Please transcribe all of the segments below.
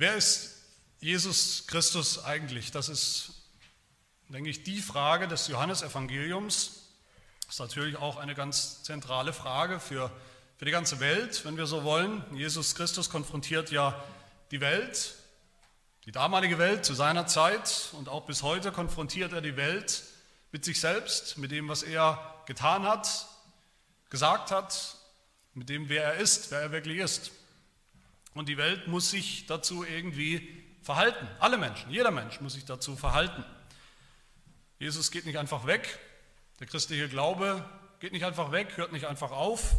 Wer ist Jesus Christus eigentlich? Das ist, denke ich, die Frage des Johannesevangeliums. Das ist natürlich auch eine ganz zentrale Frage für, für die ganze Welt, wenn wir so wollen. Jesus Christus konfrontiert ja die Welt, die damalige Welt zu seiner Zeit und auch bis heute konfrontiert er die Welt mit sich selbst, mit dem, was er getan hat, gesagt hat, mit dem, wer er ist, wer er wirklich ist. Und die Welt muss sich dazu irgendwie verhalten. Alle Menschen, jeder Mensch muss sich dazu verhalten. Jesus geht nicht einfach weg. Der christliche Glaube geht nicht einfach weg, hört nicht einfach auf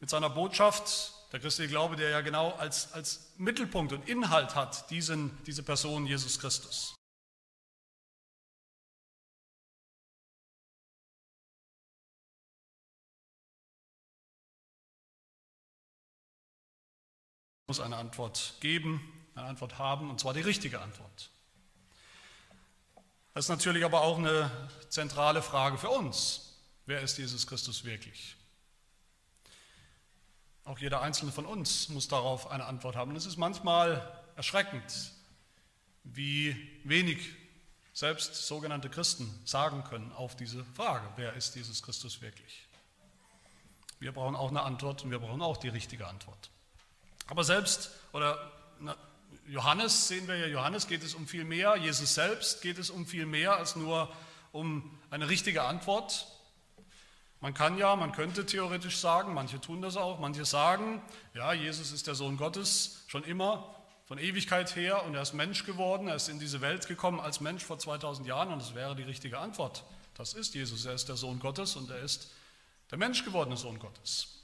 mit seiner Botschaft. Der christliche Glaube, der ja genau als, als Mittelpunkt und Inhalt hat, diesen, diese Person Jesus Christus. Muss eine Antwort geben eine Antwort haben, und zwar die richtige Antwort. Das ist natürlich aber auch eine zentrale Frage für uns. Wer ist Jesus Christus wirklich? Auch jeder einzelne von uns muss darauf eine Antwort haben. Und es ist manchmal erschreckend, wie wenig selbst sogenannte Christen sagen können auf diese Frage, wer ist Jesus Christus wirklich? Wir brauchen auch eine Antwort und wir brauchen auch die richtige Antwort. Aber selbst, oder Johannes sehen wir ja, Johannes geht es um viel mehr, Jesus selbst geht es um viel mehr als nur um eine richtige Antwort. Man kann ja, man könnte theoretisch sagen, manche tun das auch, manche sagen, ja, Jesus ist der Sohn Gottes schon immer, von Ewigkeit her und er ist Mensch geworden, er ist in diese Welt gekommen als Mensch vor 2000 Jahren und das wäre die richtige Antwort. Das ist Jesus, er ist der Sohn Gottes und er ist der Mensch gewordene Sohn Gottes.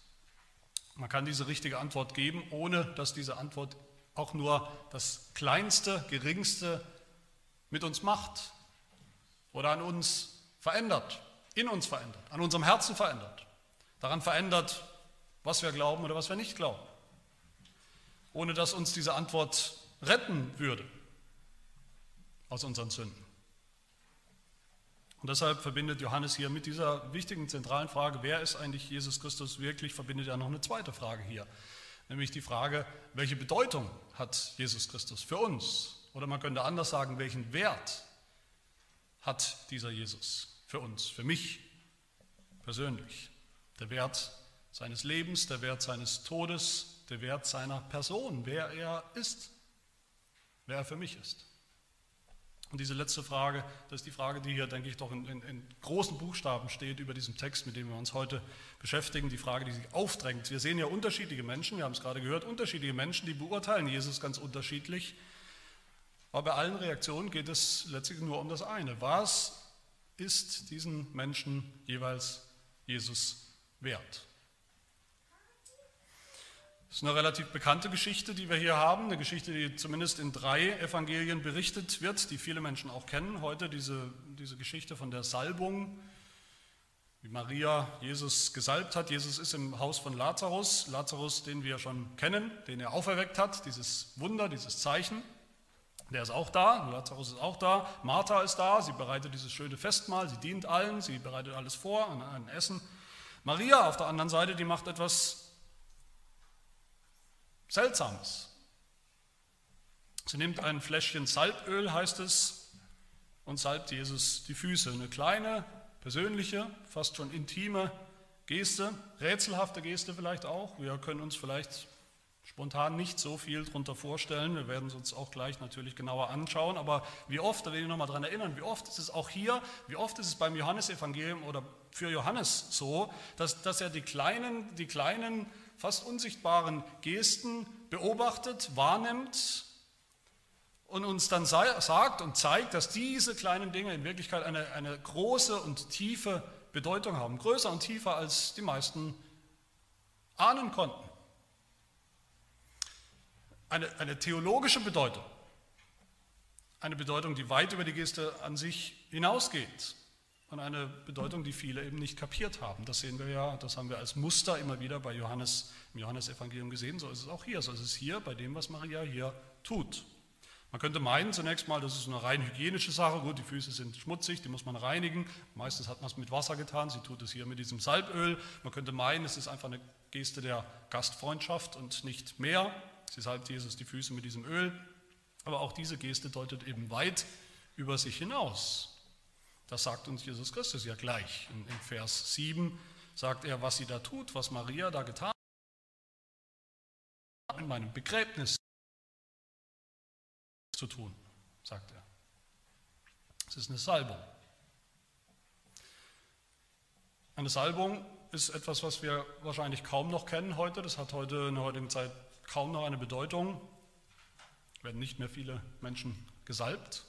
Man kann diese richtige Antwort geben, ohne dass diese Antwort auch nur das Kleinste, Geringste mit uns macht oder an uns verändert, in uns verändert, an unserem Herzen verändert, daran verändert, was wir glauben oder was wir nicht glauben, ohne dass uns diese Antwort retten würde aus unseren Sünden. Und deshalb verbindet Johannes hier mit dieser wichtigen zentralen Frage, wer ist eigentlich Jesus Christus wirklich, verbindet er noch eine zweite Frage hier nämlich die Frage, welche Bedeutung hat Jesus Christus für uns? Oder man könnte anders sagen, welchen Wert hat dieser Jesus für uns, für mich persönlich? Der Wert seines Lebens, der Wert seines Todes, der Wert seiner Person, wer er ist, wer er für mich ist. Und diese letzte Frage, das ist die Frage, die hier, denke ich, doch in, in, in, großen Buchstaben steht über diesem Text, mit dem wir uns heute beschäftigen, die Frage, die sich aufdrängt. Wir sehen ja unterschiedliche Menschen, wir haben es gerade gehört, unterschiedliche Menschen, die beurteilen Jesus ganz unterschiedlich. Aber bei allen Reaktionen geht es letztlich nur um das eine. Was ist diesen Menschen jeweils Jesus wert? Das ist eine relativ bekannte Geschichte, die wir hier haben, eine Geschichte, die zumindest in drei Evangelien berichtet wird, die viele Menschen auch kennen. Heute, diese, diese Geschichte von der Salbung, wie Maria Jesus gesalbt hat. Jesus ist im Haus von Lazarus, Lazarus, den wir schon kennen, den er auferweckt hat, dieses Wunder, dieses Zeichen. Der ist auch da, Lazarus ist auch da, Martha ist da, sie bereitet dieses schöne Festmahl, sie dient allen, sie bereitet alles vor, ein Essen. Maria auf der anderen Seite, die macht etwas Seltsames. Sie nimmt ein Fläschchen Salböl, heißt es, und salbt Jesus die Füße. Eine kleine, persönliche, fast schon intime Geste, rätselhafte Geste vielleicht auch. Wir können uns vielleicht spontan nicht so viel darunter vorstellen. Wir werden es uns auch gleich natürlich genauer anschauen. Aber wie oft, da will ich nochmal daran erinnern, wie oft ist es auch hier, wie oft ist es beim Johannesevangelium oder für Johannes so, dass, dass er die kleinen, die kleinen fast unsichtbaren Gesten beobachtet, wahrnimmt und uns dann sagt und zeigt, dass diese kleinen Dinge in Wirklichkeit eine, eine große und tiefe Bedeutung haben, größer und tiefer als die meisten ahnen konnten. Eine, eine theologische Bedeutung, eine Bedeutung, die weit über die Geste an sich hinausgeht und eine Bedeutung, die viele eben nicht kapiert haben. Das sehen wir ja, das haben wir als Muster immer wieder bei Johannes, im Johannesevangelium gesehen. So ist es auch hier. So ist es hier bei dem, was Maria hier tut. Man könnte meinen zunächst mal, das ist eine rein hygienische Sache. Gut, die Füße sind schmutzig, die muss man reinigen. Meistens hat man es mit Wasser getan. Sie tut es hier mit diesem Salböl. Man könnte meinen, es ist einfach eine Geste der Gastfreundschaft und nicht mehr. Sie salbt Jesus die Füße mit diesem Öl. Aber auch diese Geste deutet eben weit über sich hinaus. Das sagt uns Jesus Christus ja gleich. In, in Vers 7 sagt er, was sie da tut, was Maria da getan hat, in meinem Begräbnis zu tun, sagt er. Es ist eine Salbung. Eine Salbung ist etwas, was wir wahrscheinlich kaum noch kennen heute. Das hat heute in der heutigen Zeit kaum noch eine Bedeutung. Es werden nicht mehr viele Menschen gesalbt.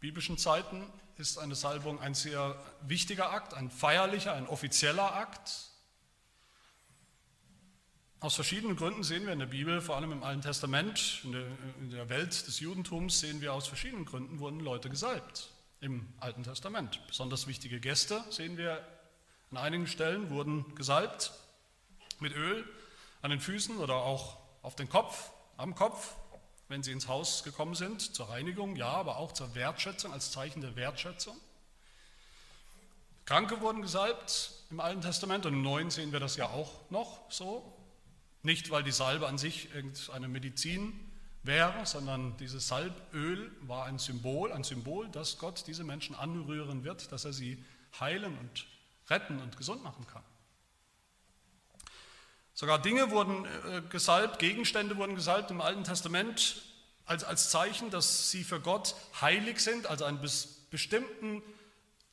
Biblischen Zeiten ist eine Salbung ein sehr wichtiger Akt, ein feierlicher, ein offizieller Akt. Aus verschiedenen Gründen sehen wir in der Bibel, vor allem im Alten Testament, in der, in der Welt des Judentums, sehen wir aus verschiedenen Gründen wurden Leute gesalbt im Alten Testament. Besonders wichtige Gäste sehen wir an einigen Stellen, wurden gesalbt mit Öl an den Füßen oder auch auf den Kopf, am Kopf, wenn sie ins Haus gekommen sind, zur Reinigung, ja, aber auch zur Wertschätzung, als Zeichen der Wertschätzung. Kranke wurden gesalbt im Alten Testament und im Neuen sehen wir das ja auch noch so. Nicht, weil die Salbe an sich irgendeine Medizin wäre, sondern dieses Salböl war ein Symbol, ein Symbol, dass Gott diese Menschen anrühren wird, dass er sie heilen und retten und gesund machen kann. Sogar Dinge wurden äh, gesalbt, Gegenstände wurden gesalbt im Alten Testament als, als Zeichen, dass sie für Gott heilig sind, also einen bestimmten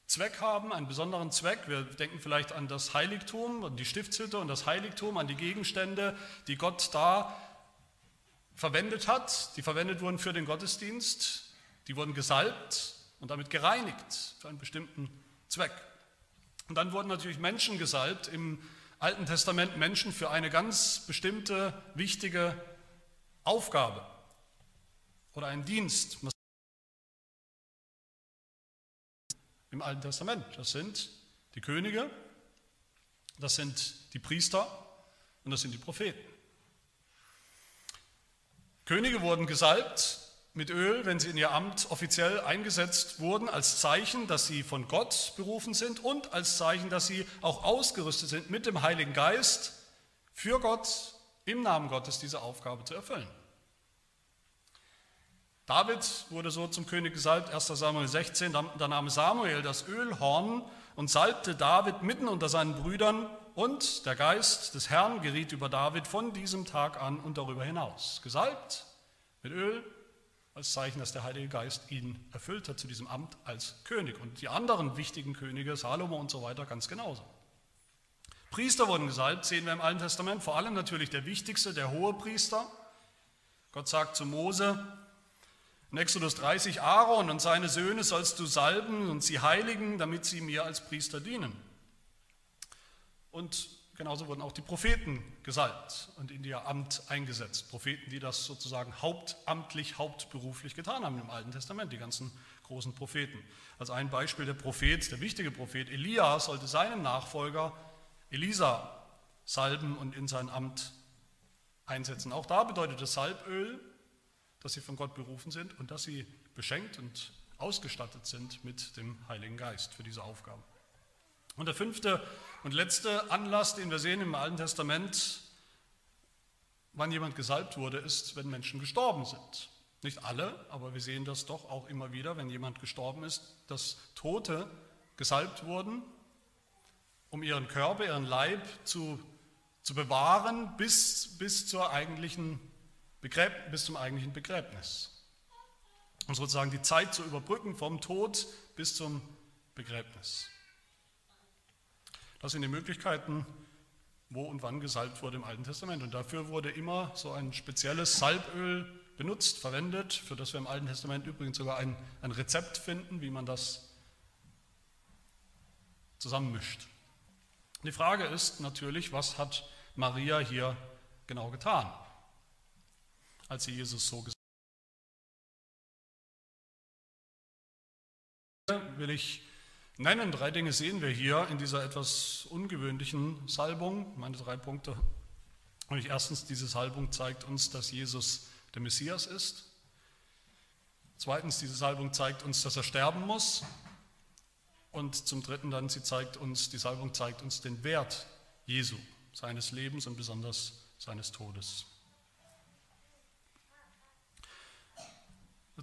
Zweck haben, einen besonderen Zweck. Wir denken vielleicht an das Heiligtum, an die Stiftshütte und das Heiligtum, an die Gegenstände, die Gott da verwendet hat, die verwendet wurden für den Gottesdienst, die wurden gesalbt und damit gereinigt für einen bestimmten Zweck. Und dann wurden natürlich Menschen gesalbt im Alten Testament, Menschen für eine ganz bestimmte, wichtige Aufgabe oder einen Dienst. Im Alten Testament, das sind die Könige, das sind die Priester und das sind die Propheten. Könige wurden gesalbt mit Öl, wenn sie in ihr Amt offiziell eingesetzt wurden, als Zeichen, dass sie von Gott berufen sind und als Zeichen, dass sie auch ausgerüstet sind mit dem Heiligen Geist für Gott im Namen Gottes diese Aufgabe zu erfüllen. David wurde so zum König gesalbt, 1 Samuel 16, da nahm Samuel das Ölhorn und salbte David mitten unter seinen Brüdern und der Geist des Herrn geriet über David von diesem Tag an und darüber hinaus. Gesalbt mit Öl als Zeichen, dass der Heilige Geist ihn erfüllt hat zu diesem Amt als König. Und die anderen wichtigen Könige, Salomo und so weiter, ganz genauso. Priester wurden gesalbt, sehen wir im Alten Testament, vor allem natürlich der wichtigste, der hohe Priester. Gott sagt zu Mose, in Exodus 30, Aaron und seine Söhne sollst du salben und sie heiligen, damit sie mir als Priester dienen. Und genauso wurden auch die Propheten gesalbt und in ihr Amt eingesetzt. Propheten, die das sozusagen hauptamtlich, hauptberuflich getan haben im Alten Testament, die ganzen großen Propheten. Als ein Beispiel der Prophet, der wichtige Prophet Elia sollte seinen Nachfolger Elisa salben und in sein Amt einsetzen. Auch da bedeutet das Salböl, dass sie von Gott berufen sind und dass sie beschenkt und ausgestattet sind mit dem Heiligen Geist für diese Aufgabe. Und der fünfte und letzte Anlass, den wir sehen im Alten Testament, wann jemand gesalbt wurde, ist, wenn Menschen gestorben sind. Nicht alle, aber wir sehen das doch auch immer wieder, wenn jemand gestorben ist, dass Tote gesalbt wurden, um ihren Körper, ihren Leib zu, zu bewahren bis, bis, zur eigentlichen Begräb, bis zum eigentlichen Begräbnis. Und sozusagen die Zeit zu überbrücken vom Tod bis zum Begräbnis. Das sind die Möglichkeiten, wo und wann gesalbt wurde im Alten Testament. Und dafür wurde immer so ein spezielles Salböl benutzt, verwendet, für das wir im Alten Testament übrigens sogar ein, ein Rezept finden, wie man das zusammenmischt. Die Frage ist natürlich, was hat Maria hier genau getan, als sie Jesus so gesagt hat? Will ich nennen. Drei Dinge sehen wir hier in dieser etwas ungewöhnlichen Salbung. Meine drei Punkte. Und erstens, diese Salbung zeigt uns, dass Jesus der Messias ist. Zweitens, diese Salbung zeigt uns, dass er sterben muss. Und zum Dritten dann, sie zeigt uns, die Salbung zeigt uns den Wert Jesu, seines Lebens und besonders seines Todes.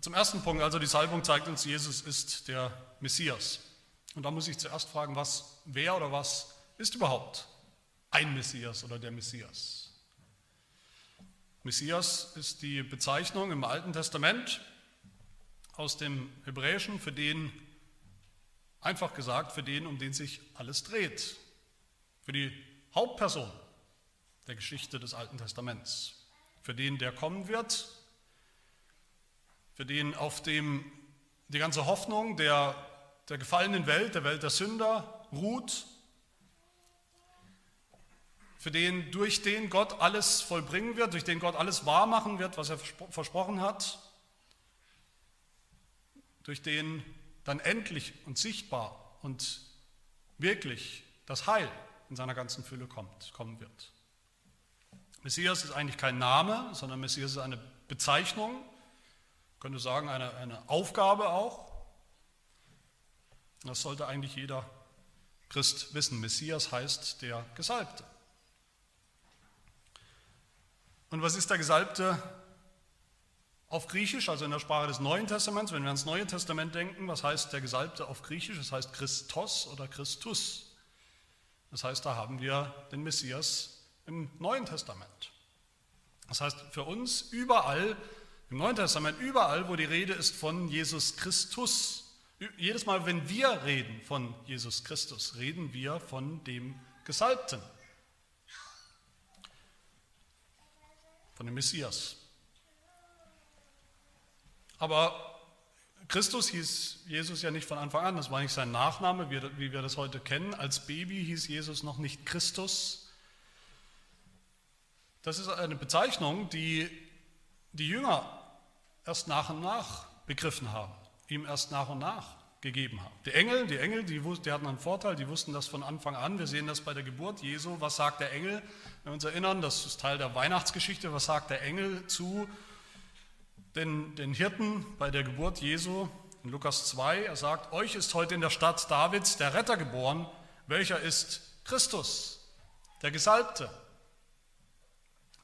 Zum ersten Punkt, also die Salbung zeigt uns, Jesus ist der Messias. Und da muss ich zuerst fragen, was, wer oder was ist überhaupt ein Messias oder der Messias? Messias ist die Bezeichnung im Alten Testament aus dem Hebräischen für den, einfach gesagt, für den, um den sich alles dreht. Für die Hauptperson der Geschichte des Alten Testaments. Für den, der kommen wird. Für den, auf dem die ganze Hoffnung der, der gefallenen Welt, der Welt der Sünder ruht für den, durch den Gott alles vollbringen wird, durch den Gott alles wahrmachen wird, was er versprochen hat, durch den dann endlich und sichtbar und wirklich das Heil in seiner ganzen Fülle kommt, kommen wird. Messias ist eigentlich kein Name, sondern Messias ist eine Bezeichnung, könnte sagen eine, eine Aufgabe auch. Das sollte eigentlich jeder Christ wissen. Messias heißt der Gesalbte. Und was ist der Gesalbte auf Griechisch, also in der Sprache des Neuen Testaments? Wenn wir ans Neue Testament denken, was heißt der Gesalbte auf Griechisch? Das heißt Christos oder Christus. Das heißt, da haben wir den Messias im Neuen Testament. Das heißt, für uns überall, im Neuen Testament, überall, wo die Rede ist von Jesus Christus, jedes Mal, wenn wir reden von Jesus Christus, reden wir von dem Gesalbten. von dem Messias. Aber Christus hieß Jesus ja nicht von Anfang an, das war nicht sein Nachname, wie wir das heute kennen. Als Baby hieß Jesus noch nicht Christus. Das ist eine Bezeichnung, die die Jünger erst nach und nach begriffen haben, ihm erst nach und nach gegeben haben. Die Engel, die Engel, die, die, hatten einen Vorteil, die wussten das von Anfang an. Wir sehen das bei der Geburt Jesu. Was sagt der Engel? Wenn wir uns erinnern, das ist Teil der Weihnachtsgeschichte. Was sagt der Engel zu den, den Hirten bei der Geburt Jesu? In Lukas 2, er sagt, euch ist heute in der Stadt Davids der Retter geboren, welcher ist Christus, der Gesalbte.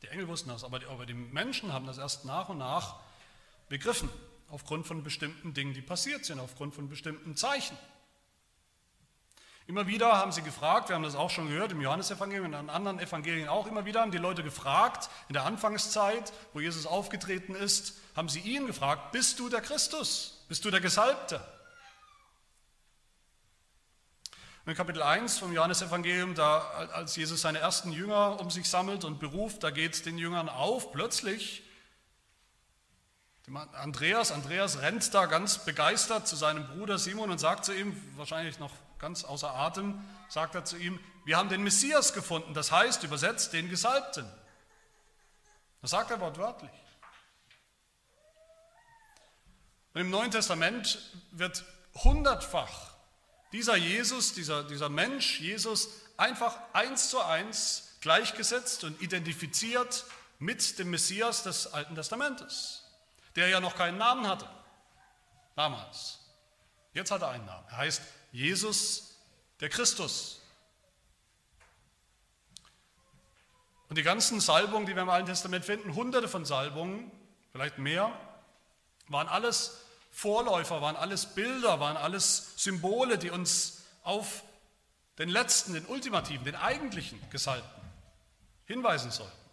Die Engel wussten das, aber die, aber die Menschen haben das erst nach und nach begriffen aufgrund von bestimmten Dingen, die passiert sind, aufgrund von bestimmten Zeichen. Immer wieder haben sie gefragt, wir haben das auch schon gehört im Johannesevangelium und in anderen Evangelien auch immer wieder, haben die Leute gefragt, in der Anfangszeit, wo Jesus aufgetreten ist, haben sie ihn gefragt, bist du der Christus? Bist du der Gesalbte? Und in Kapitel 1 vom Johannesevangelium, da als Jesus seine ersten Jünger um sich sammelt und beruft, da geht es den Jüngern auf, plötzlich Andreas, Andreas rennt da ganz begeistert zu seinem Bruder Simon und sagt zu ihm, wahrscheinlich noch ganz außer Atem, sagt er zu ihm, wir haben den Messias gefunden, das heißt übersetzt den Gesalbten. Das sagt er wortwörtlich. Und im Neuen Testament wird hundertfach dieser Jesus, dieser, dieser Mensch, Jesus, einfach eins zu eins gleichgesetzt und identifiziert mit dem Messias des Alten Testamentes der ja noch keinen Namen hatte. Damals. Jetzt hat er einen Namen. Er heißt Jesus der Christus. Und die ganzen Salbungen, die wir im Alten Testament finden, hunderte von Salbungen, vielleicht mehr, waren alles Vorläufer, waren alles Bilder, waren alles Symbole, die uns auf den letzten, den ultimativen, den eigentlichen Gesalbten hinweisen sollten.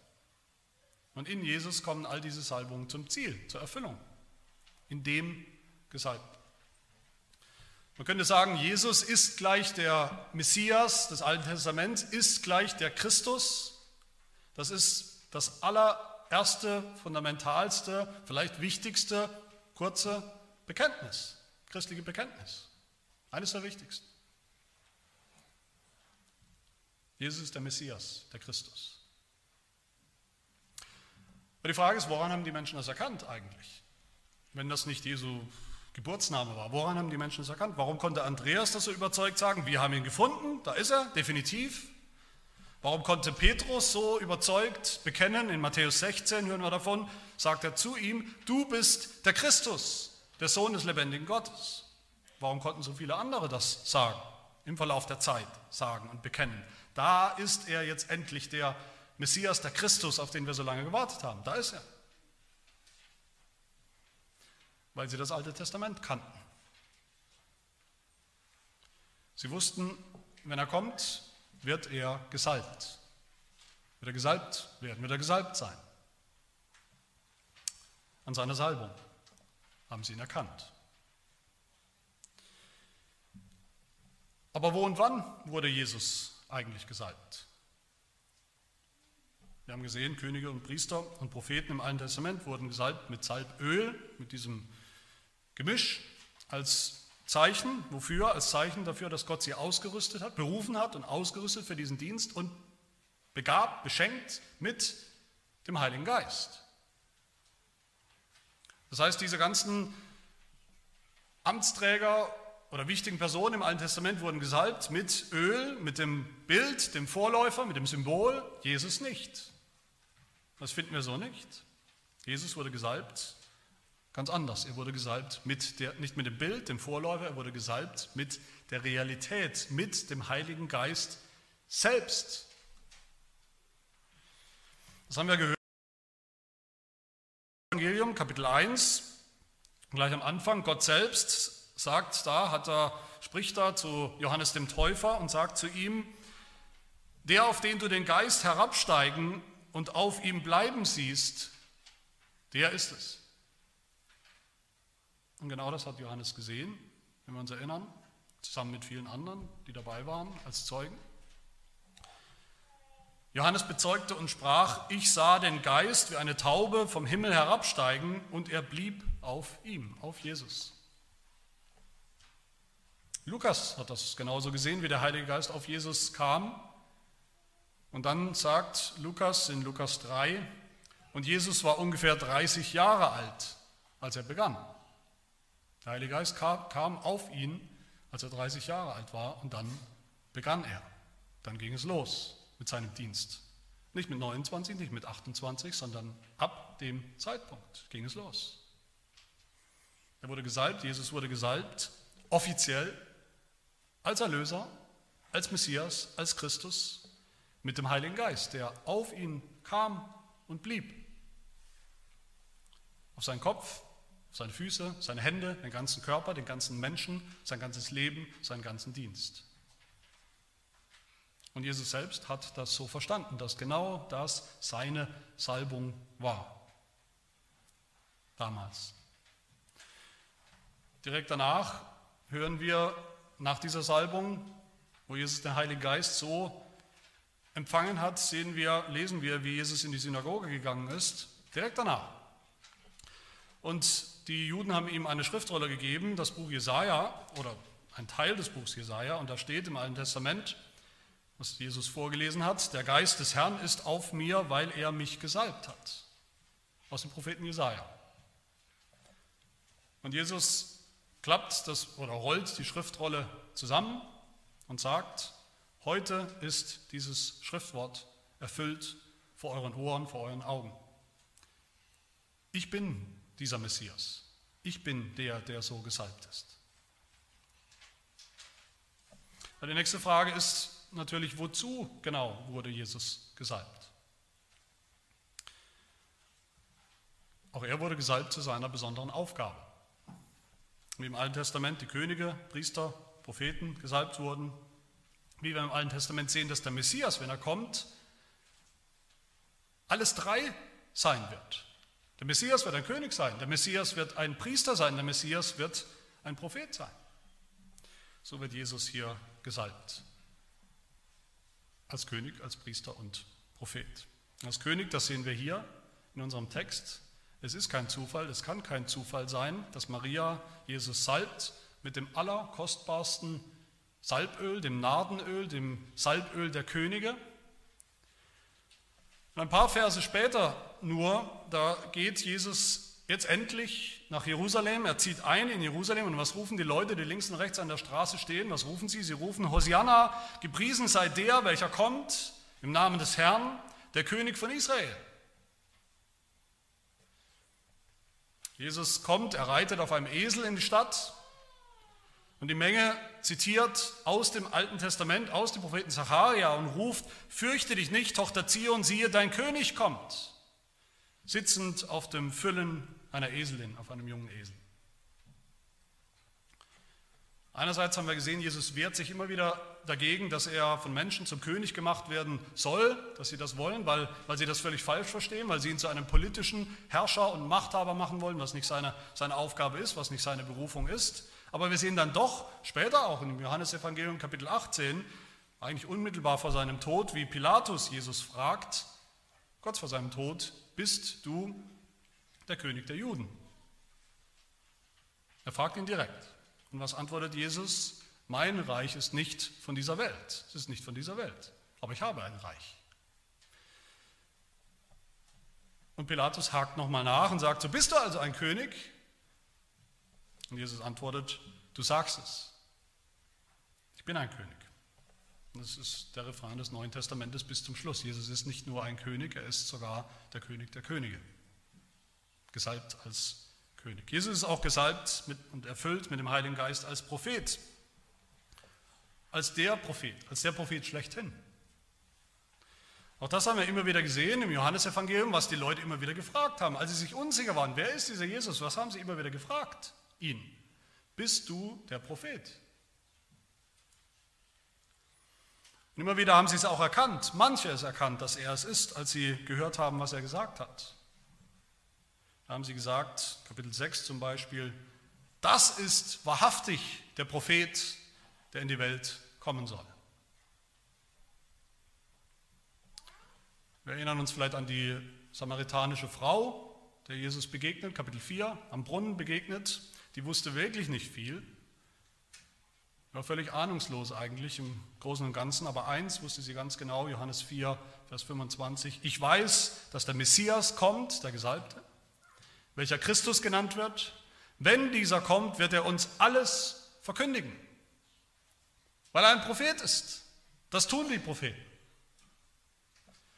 Und in Jesus kommen all diese Salbungen zum Ziel, zur Erfüllung, in dem Gesalbten. Man könnte sagen, Jesus ist gleich der Messias des Alten Testaments, ist gleich der Christus. Das ist das allererste, fundamentalste, vielleicht wichtigste, kurze Bekenntnis, christliche Bekenntnis. Eines der wichtigsten. Jesus ist der Messias, der Christus. Aber die Frage ist, woran haben die Menschen das erkannt eigentlich? Wenn das nicht Jesu Geburtsname war, woran haben die Menschen das erkannt? Warum konnte Andreas das so überzeugt sagen? Wir haben ihn gefunden, da ist er, definitiv. Warum konnte Petrus so überzeugt bekennen? In Matthäus 16 hören wir davon, sagt er zu ihm, du bist der Christus, der Sohn des lebendigen Gottes. Warum konnten so viele andere das sagen, im Verlauf der Zeit sagen und bekennen? Da ist er jetzt endlich der Messias, der Christus, auf den wir so lange gewartet haben. Da ist er. weil sie das Alte Testament kannten. Sie wussten, wenn er kommt, wird er gesalbt. Wird er gesalbt werden, wird er gesalbt sein. An seiner Salbung haben sie ihn erkannt. Aber wo und wann wurde Jesus eigentlich gesalbt? Wir haben gesehen, Könige und Priester und Propheten im Alten Testament wurden gesalbt mit Salböl, mit diesem Gemisch, als Zeichen, wofür? Als Zeichen dafür, dass Gott sie ausgerüstet hat, berufen hat und ausgerüstet für diesen Dienst und begabt, beschenkt mit dem Heiligen Geist. Das heißt, diese ganzen Amtsträger oder wichtigen Personen im Alten Testament wurden gesalbt mit Öl, mit dem Bild, dem Vorläufer, mit dem Symbol, Jesus nicht. Das finden wir so nicht. Jesus wurde gesalbt ganz anders. Er wurde gesalbt mit der, nicht mit dem Bild, dem Vorläufer, er wurde gesalbt mit der Realität, mit dem Heiligen Geist selbst. Das haben wir gehört. Evangelium, Kapitel 1, gleich am Anfang, Gott selbst sagt da, hat er, spricht da zu Johannes dem Täufer und sagt zu ihm, der, auf den du den Geist herabsteigen und auf ihm bleiben siehst, der ist es. Und genau das hat Johannes gesehen, wenn wir uns erinnern, zusammen mit vielen anderen, die dabei waren als Zeugen. Johannes bezeugte und sprach, ich sah den Geist wie eine Taube vom Himmel herabsteigen und er blieb auf ihm, auf Jesus. Lukas hat das genauso gesehen, wie der Heilige Geist auf Jesus kam und dann sagt Lukas in Lukas 3, und Jesus war ungefähr 30 Jahre alt, als er begann. Der Heilige Geist kam auf ihn, als er 30 Jahre alt war, und dann begann er. Dann ging es los mit seinem Dienst. Nicht mit 29, nicht mit 28, sondern ab dem Zeitpunkt ging es los. Er wurde gesalbt, Jesus wurde gesalbt, offiziell als Erlöser, als Messias, als Christus, mit dem Heiligen Geist, der auf ihn kam und blieb. Auf seinen Kopf, auf seine Füße, seine Hände, den ganzen Körper, den ganzen Menschen, sein ganzes Leben, seinen ganzen Dienst. Und Jesus selbst hat das so verstanden, dass genau das seine Salbung war. Damals. Direkt danach hören wir nach dieser Salbung, wo Jesus den Heiligen Geist so empfangen hat, sehen wir, lesen wir, wie Jesus in die Synagoge gegangen ist, direkt danach. Und die Juden haben ihm eine Schriftrolle gegeben, das Buch Jesaja oder ein Teil des Buchs Jesaja, und da steht im Alten Testament, was Jesus vorgelesen hat: Der Geist des Herrn ist auf mir, weil er mich gesalbt hat. Aus dem Propheten Jesaja. Und Jesus klappt das oder rollt die Schriftrolle zusammen und sagt: Heute ist dieses Schriftwort erfüllt vor euren Ohren, vor euren Augen. Ich bin dieser Messias. Ich bin der, der so gesalbt ist. Die nächste Frage ist natürlich, wozu genau wurde Jesus gesalbt? Auch er wurde gesalbt zu seiner besonderen Aufgabe. Wie im Alten Testament die Könige, Priester, Propheten gesalbt wurden, wie wir im Alten Testament sehen, dass der Messias, wenn er kommt, alles drei sein wird. Der Messias wird ein König sein, der Messias wird ein Priester sein, der Messias wird ein Prophet sein. So wird Jesus hier gesalbt. Als König, als Priester und Prophet. Als König, das sehen wir hier in unserem Text. Es ist kein Zufall, es kann kein Zufall sein, dass Maria Jesus salbt mit dem allerkostbarsten Salböl, dem Nardenöl, dem Salböl der Könige. Und ein paar Verse später nur, da geht Jesus jetzt endlich nach Jerusalem, er zieht ein in Jerusalem und was rufen die Leute, die links und rechts an der Straße stehen? Was rufen sie? Sie rufen Hosianna, gepriesen sei der, welcher kommt im Namen des Herrn, der König von Israel. Jesus kommt, er reitet auf einem Esel in die Stadt und die Menge zitiert aus dem Alten Testament, aus dem Propheten Zacharia und ruft, fürchte dich nicht, Tochter Zion, siehe, dein König kommt, sitzend auf dem Füllen einer Eselin, auf einem jungen Esel. Einerseits haben wir gesehen, Jesus wehrt sich immer wieder dagegen, dass er von Menschen zum König gemacht werden soll, dass sie das wollen, weil, weil sie das völlig falsch verstehen, weil sie ihn zu einem politischen Herrscher und Machthaber machen wollen, was nicht seine, seine Aufgabe ist, was nicht seine Berufung ist. Aber wir sehen dann doch später auch im Johannesevangelium Kapitel 18, eigentlich unmittelbar vor seinem Tod, wie Pilatus Jesus fragt, kurz vor seinem Tod, bist du der König der Juden? Er fragt ihn direkt. Und was antwortet Jesus? Mein Reich ist nicht von dieser Welt. Es ist nicht von dieser Welt. Aber ich habe ein Reich. Und Pilatus hakt nochmal nach und sagt, so bist du also ein König? Und Jesus antwortet, du sagst es. Ich bin ein König. Das ist der Refrain des Neuen Testamentes bis zum Schluss. Jesus ist nicht nur ein König, er ist sogar der König der Könige. Gesalbt als König. Jesus ist auch gesalbt und erfüllt mit dem Heiligen Geist als Prophet. Als der Prophet, als der Prophet schlechthin. Auch das haben wir immer wieder gesehen im Johannesevangelium, was die Leute immer wieder gefragt haben. Als sie sich unsicher waren, wer ist dieser Jesus, was haben sie immer wieder gefragt? Ihn. Bist du der Prophet? Und immer wieder haben sie es auch erkannt, manche es erkannt, dass er es ist, als sie gehört haben, was er gesagt hat. Da haben sie gesagt, Kapitel 6 zum Beispiel, das ist wahrhaftig der Prophet, der in die Welt kommen soll. Wir erinnern uns vielleicht an die samaritanische Frau, der Jesus begegnet, Kapitel 4, am Brunnen begegnet. Die wusste wirklich nicht viel, war völlig ahnungslos eigentlich im Großen und Ganzen, aber eins wusste sie ganz genau, Johannes 4, Vers 25. Ich weiß, dass der Messias kommt, der Gesalbte, welcher Christus genannt wird. Wenn dieser kommt, wird er uns alles verkündigen, weil er ein Prophet ist. Das tun die Propheten.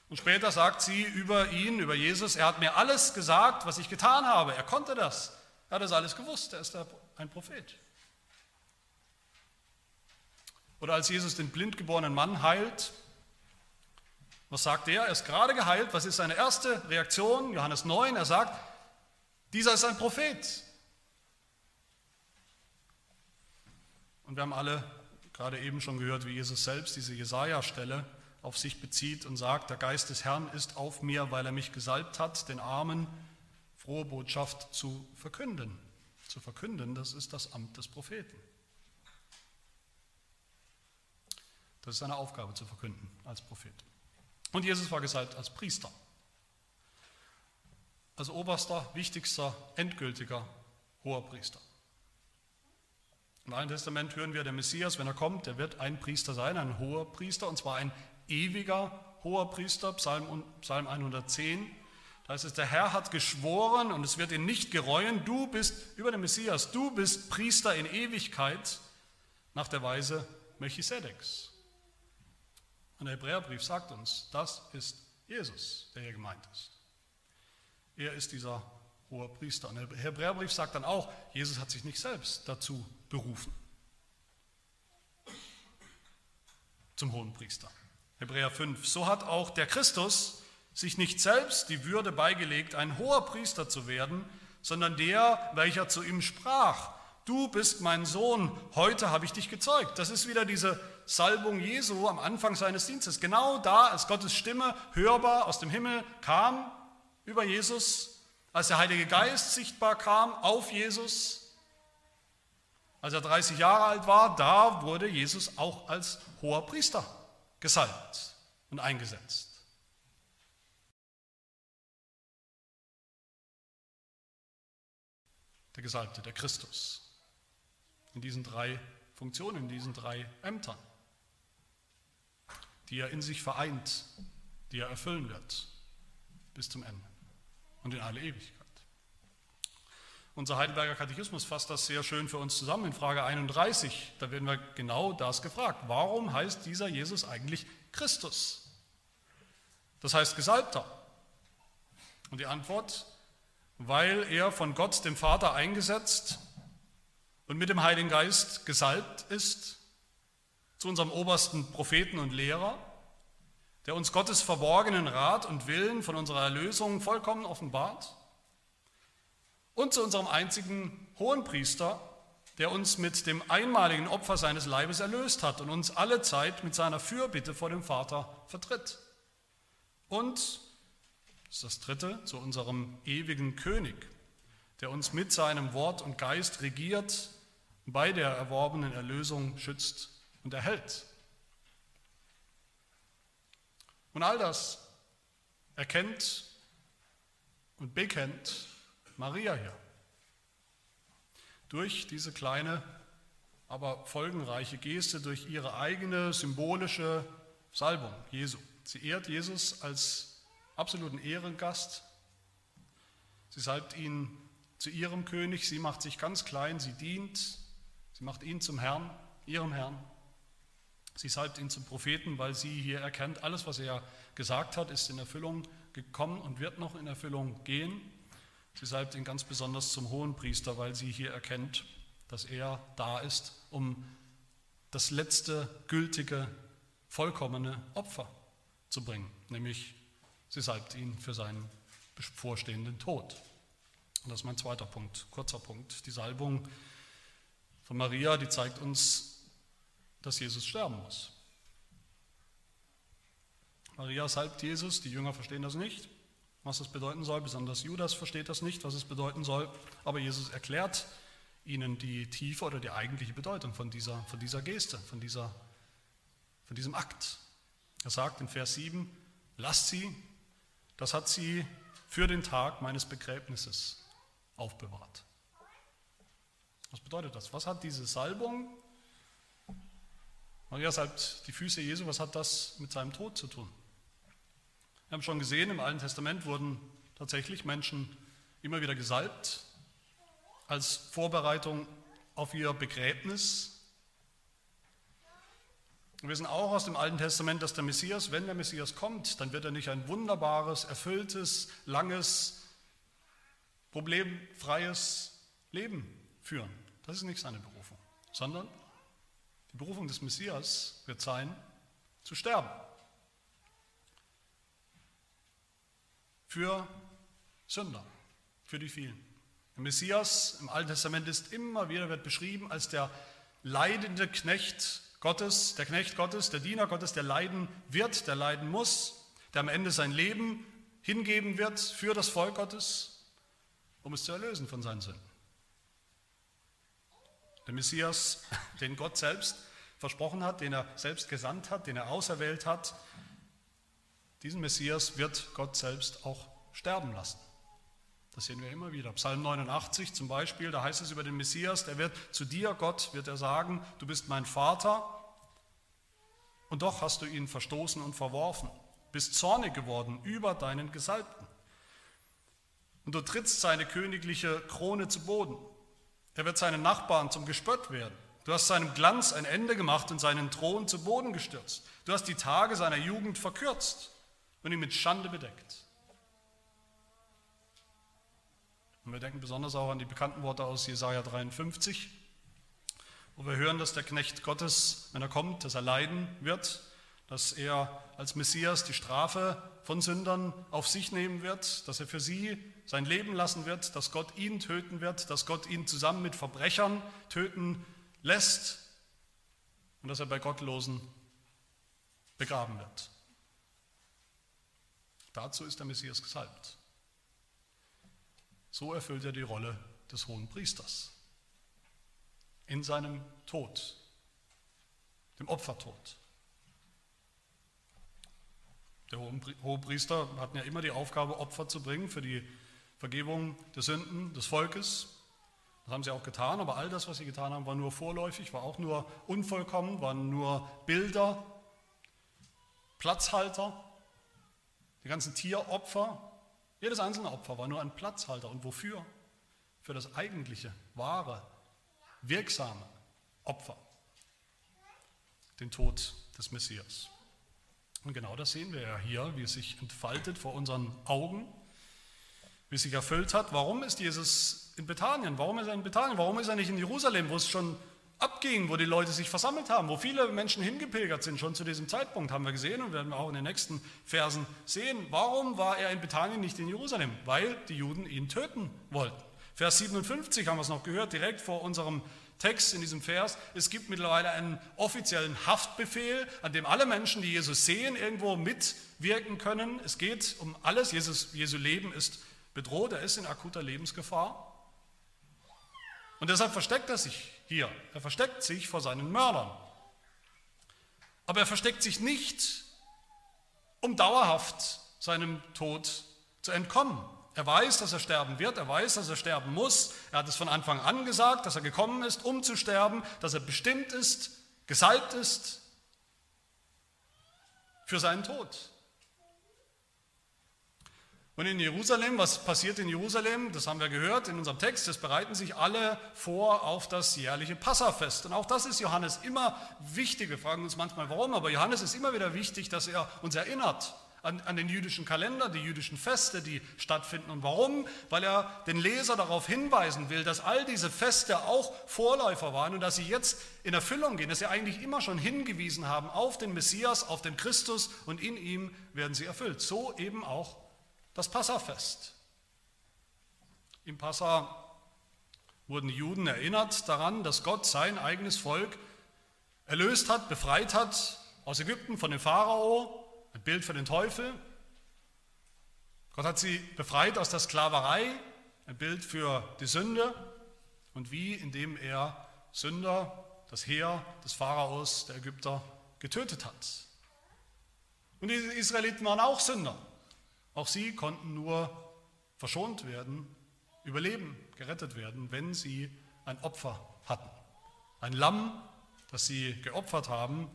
Und später sagt sie über ihn, über Jesus, er hat mir alles gesagt, was ich getan habe. Er konnte das. Er hat das alles gewusst. Er ist ein Prophet. Oder als Jesus den blindgeborenen Mann heilt, was sagt er? Er ist gerade geheilt. Was ist seine erste Reaktion? Johannes 9, er sagt, dieser ist ein Prophet. Und wir haben alle gerade eben schon gehört, wie Jesus selbst diese Jesaja-Stelle auf sich bezieht und sagt: Der Geist des Herrn ist auf mir, weil er mich gesalbt hat, den Armen frohe Botschaft zu verkünden. Zu verkünden, das ist das Amt des Propheten. Das ist seine Aufgabe zu verkünden als Prophet. Und Jesus war gesalbt als Priester. Als oberster, wichtigster, endgültiger hoher Priester. Im Alten Testament hören wir, der Messias, wenn er kommt, der wird ein Priester sein, ein hoher Priester, und zwar ein ewiger hoher Priester, Psalm, Psalm 110. Da heißt es, der Herr hat geschworen und es wird ihn nicht gereuen, du bist, über den Messias, du bist Priester in Ewigkeit nach der Weise Melchisedeks. Und der Hebräerbrief sagt uns, das ist Jesus, der hier gemeint ist. Er ist dieser hohe Priester. Und der Hebräerbrief sagt dann auch, Jesus hat sich nicht selbst dazu berufen. Zum hohen Priester. Hebräer 5. So hat auch der Christus sich nicht selbst die Würde beigelegt, ein hoher Priester zu werden, sondern der, welcher zu ihm sprach, du bist mein Sohn, heute habe ich dich gezeugt. Das ist wieder diese Salbung Jesu am Anfang seines Dienstes. Genau da, als Gottes Stimme hörbar aus dem Himmel kam über Jesus, als der Heilige Geist sichtbar kam auf Jesus, als er 30 Jahre alt war, da wurde Jesus auch als hoher Priester gesalbt und eingesetzt. Der Gesalbte, der Christus in diesen drei Funktionen, in diesen drei Ämtern, die er in sich vereint, die er erfüllen wird bis zum Ende und in alle Ewigkeit. Unser Heidelberger Katechismus fasst das sehr schön für uns zusammen in Frage 31. Da werden wir genau das gefragt. Warum heißt dieser Jesus eigentlich Christus? Das heißt Gesalbter. Und die Antwort, weil er von Gott, dem Vater, eingesetzt und mit dem Heiligen Geist gesalbt ist zu unserem obersten Propheten und Lehrer, der uns Gottes verborgenen Rat und Willen von unserer Erlösung vollkommen offenbart, und zu unserem einzigen Hohenpriester, der uns mit dem einmaligen Opfer seines Leibes erlöst hat und uns alle Zeit mit seiner Fürbitte vor dem Vater vertritt. Und, das ist das dritte, zu unserem ewigen König, der uns mit seinem Wort und Geist regiert, bei der erworbenen Erlösung schützt und erhält. Und all das erkennt und bekennt Maria hier. Durch diese kleine, aber folgenreiche Geste, durch ihre eigene symbolische Salbung Jesu. Sie ehrt Jesus als absoluten Ehrengast. Sie salbt ihn zu ihrem König. Sie macht sich ganz klein. Sie dient. Sie macht ihn zum Herrn, ihrem Herrn. Sie salbt ihn zum Propheten, weil sie hier erkennt, alles, was er gesagt hat, ist in Erfüllung gekommen und wird noch in Erfüllung gehen. Sie salbt ihn ganz besonders zum Hohenpriester, weil sie hier erkennt, dass er da ist, um das letzte, gültige, vollkommene Opfer zu bringen, nämlich sie salbt ihn für seinen bevorstehenden Tod. Und das ist mein zweiter Punkt, kurzer Punkt. Die Salbung von Maria, die zeigt uns, dass Jesus sterben muss. Maria salbt Jesus, die Jünger verstehen das nicht was das bedeuten soll. Besonders Judas versteht das nicht, was es bedeuten soll. Aber Jesus erklärt ihnen die tiefe oder die eigentliche Bedeutung von dieser, von dieser Geste, von, dieser, von diesem Akt. Er sagt in Vers 7, lasst sie, das hat sie für den Tag meines Begräbnisses aufbewahrt. Was bedeutet das? Was hat diese Salbung, Maria salbt die Füße Jesu, was hat das mit seinem Tod zu tun? Wir haben schon gesehen, im Alten Testament wurden tatsächlich Menschen immer wieder gesalbt als Vorbereitung auf ihr Begräbnis. Wir wissen auch aus dem Alten Testament, dass der Messias, wenn der Messias kommt, dann wird er nicht ein wunderbares, erfülltes, langes, problemfreies Leben führen. Das ist nicht seine Berufung, sondern die Berufung des Messias wird sein, zu sterben. für Sünder, für die vielen. Der Messias im Alten Testament ist immer wieder wird beschrieben als der leidende Knecht Gottes, der Knecht Gottes, der Diener Gottes, der leiden wird, der leiden muss, der am Ende sein Leben hingeben wird für das Volk Gottes, um es zu erlösen von seinen Sünden. Der Messias, den Gott selbst versprochen hat, den er selbst gesandt hat, den er auserwählt hat, diesen Messias wird Gott selbst auch sterben lassen. Das sehen wir immer wieder. Psalm 89 zum Beispiel, da heißt es über den Messias, der wird zu dir, Gott, wird er sagen, du bist mein Vater und doch hast du ihn verstoßen und verworfen, bist zornig geworden über deinen Gesalbten. Und du trittst seine königliche Krone zu Boden. Er wird seinen Nachbarn zum Gespött werden. Du hast seinem Glanz ein Ende gemacht und seinen Thron zu Boden gestürzt. Du hast die Tage seiner Jugend verkürzt und ihn mit Schande bedeckt. Und wir denken besonders auch an die bekannten Worte aus Jesaja 53, wo wir hören, dass der Knecht Gottes, wenn er kommt, dass er leiden wird, dass er als Messias die Strafe von Sündern auf sich nehmen wird, dass er für sie sein Leben lassen wird, dass Gott ihn töten wird, dass Gott ihn zusammen mit Verbrechern töten lässt und dass er bei Gottlosen begraben wird. Dazu ist der Messias gesalbt. So erfüllt er die Rolle des hohen Priesters. In seinem Tod, dem Opfertod. Der hohe Priester hatten ja immer die Aufgabe, Opfer zu bringen für die Vergebung der Sünden des Volkes. Das haben sie auch getan, aber all das, was sie getan haben, war nur vorläufig, war auch nur unvollkommen, waren nur Bilder, Platzhalter die ganzen Tieropfer, jedes einzelne Opfer war nur ein Platzhalter. Und wofür? Für das eigentliche, wahre, wirksame Opfer. Den Tod des Messias. Und genau das sehen wir ja hier, wie es sich entfaltet vor unseren Augen, wie es sich erfüllt hat. Warum ist Jesus in Bethanien? Warum ist er in Bethanien? Warum ist er nicht in Jerusalem, wo es schon abging, wo die Leute sich versammelt haben, wo viele Menschen hingepilgert sind, schon zu diesem Zeitpunkt, haben wir gesehen und werden wir auch in den nächsten Versen sehen. Warum war er in Bethanien nicht in Jerusalem? Weil die Juden ihn töten wollten. Vers 57 haben wir es noch gehört, direkt vor unserem Text, in diesem Vers, es gibt mittlerweile einen offiziellen Haftbefehl, an dem alle Menschen, die Jesus sehen, irgendwo mitwirken können. Es geht um alles. Jesus, Jesu Leben ist bedroht, er ist in akuter Lebensgefahr. Und deshalb versteckt er sich hier. Er versteckt sich vor seinen Mördern. Aber er versteckt sich nicht, um dauerhaft seinem Tod zu entkommen. Er weiß, dass er sterben wird, er weiß, dass er sterben muss. Er hat es von Anfang an gesagt, dass er gekommen ist, um zu sterben, dass er bestimmt ist, gesalbt ist für seinen Tod. Und in Jerusalem, was passiert in Jerusalem? Das haben wir gehört in unserem Text. Es bereiten sich alle vor auf das jährliche Passafest. Und auch das ist Johannes immer wichtig. Wir fragen uns manchmal warum, aber Johannes ist immer wieder wichtig, dass er uns erinnert an, an den jüdischen Kalender, die jüdischen Feste, die stattfinden. Und warum? Weil er den Leser darauf hinweisen will, dass all diese Feste auch Vorläufer waren und dass sie jetzt in Erfüllung gehen, dass sie eigentlich immer schon hingewiesen haben auf den Messias, auf den Christus und in ihm werden sie erfüllt. So eben auch das Passafest. Im Passa wurden die Juden erinnert daran, dass Gott sein eigenes Volk erlöst hat, befreit hat aus Ägypten von dem Pharao, ein Bild für den Teufel. Gott hat sie befreit aus der Sklaverei, ein Bild für die Sünde und wie, indem er Sünder, das Heer des Pharaos, der Ägypter, getötet hat. Und die Israeliten waren auch Sünder. Auch sie konnten nur verschont werden, überleben, gerettet werden, wenn sie ein Opfer hatten. Ein Lamm, das sie geopfert haben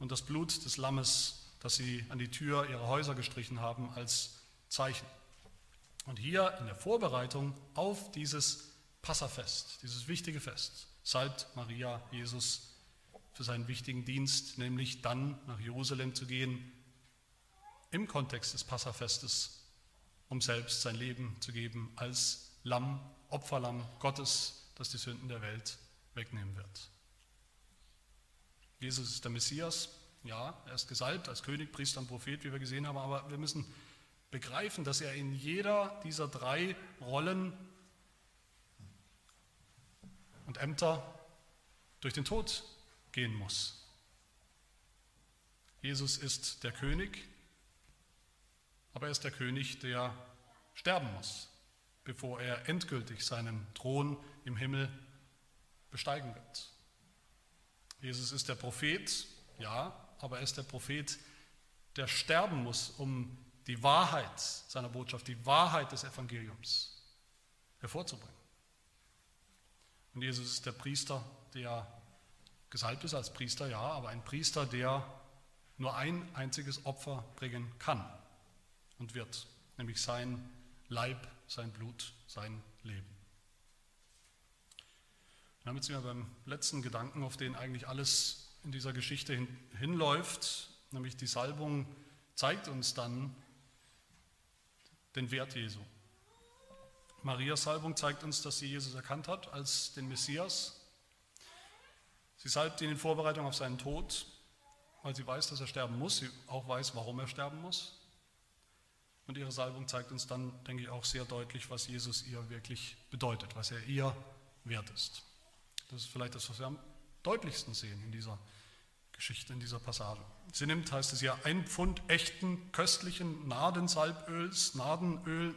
und das Blut des Lammes, das sie an die Tür ihrer Häuser gestrichen haben als Zeichen. Und hier in der Vorbereitung auf dieses Passafest, dieses wichtige Fest, salbt Maria Jesus für seinen wichtigen Dienst, nämlich dann nach Jerusalem zu gehen, im Kontext des Passafestes, um selbst sein Leben zu geben als Lamm, Opferlamm Gottes, das die Sünden der Welt wegnehmen wird. Jesus ist der Messias, ja, er ist gesalbt als König, Priester und Prophet, wie wir gesehen haben, aber wir müssen begreifen, dass er in jeder dieser drei Rollen und Ämter durch den Tod gehen muss. Jesus ist der König, aber er ist der König, der sterben muss, bevor er endgültig seinen Thron im Himmel besteigen wird. Jesus ist der Prophet, ja, aber er ist der Prophet, der sterben muss, um die Wahrheit seiner Botschaft, die Wahrheit des Evangeliums hervorzubringen. Und Jesus ist der Priester, der gesalbt ist als Priester, ja, aber ein Priester, der nur ein einziges Opfer bringen kann und wird, nämlich sein Leib, sein Blut, sein Leben. Und damit sind wir beim letzten Gedanken, auf den eigentlich alles in dieser Geschichte hin, hinläuft, nämlich die Salbung zeigt uns dann den Wert Jesu. Marias Salbung zeigt uns, dass sie Jesus erkannt hat als den Messias. Sie salbt ihn in Vorbereitung auf seinen Tod, weil sie weiß, dass er sterben muss, sie auch weiß, warum er sterben muss. Und ihre Salbung zeigt uns dann, denke ich, auch sehr deutlich, was Jesus ihr wirklich bedeutet, was er ihr wert ist. Das ist vielleicht das, was wir am deutlichsten sehen in dieser Geschichte, in dieser Passage. Sie nimmt, heißt es ja, ein Pfund echten, köstlichen Nadensalböls. Nadenöl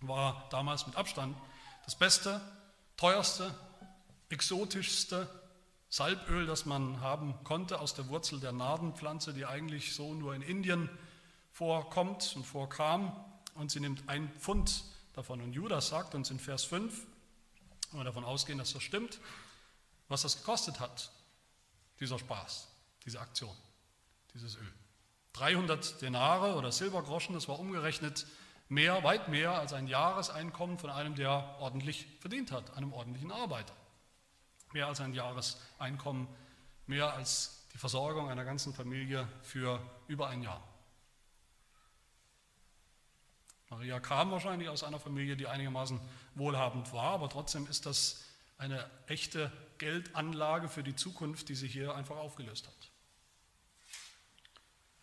war damals mit Abstand das beste, teuerste, exotischste Salböl, das man haben konnte aus der Wurzel der Nadenpflanze, die eigentlich so nur in Indien vorkommt und vorkam. Und sie nimmt ein Pfund davon. Und Judas sagt uns in Vers 5, wenn wir davon ausgehen, dass das stimmt, was das gekostet hat, dieser Spaß, diese Aktion, dieses Öl. 300 Denare oder Silbergroschen, das war umgerechnet mehr, weit mehr als ein Jahreseinkommen von einem, der ordentlich verdient hat, einem ordentlichen Arbeiter. Mehr als ein Jahreseinkommen, mehr als die Versorgung einer ganzen Familie für über ein Jahr. Maria kam wahrscheinlich aus einer Familie, die einigermaßen wohlhabend war, aber trotzdem ist das eine echte Geldanlage für die Zukunft, die sie hier einfach aufgelöst hat.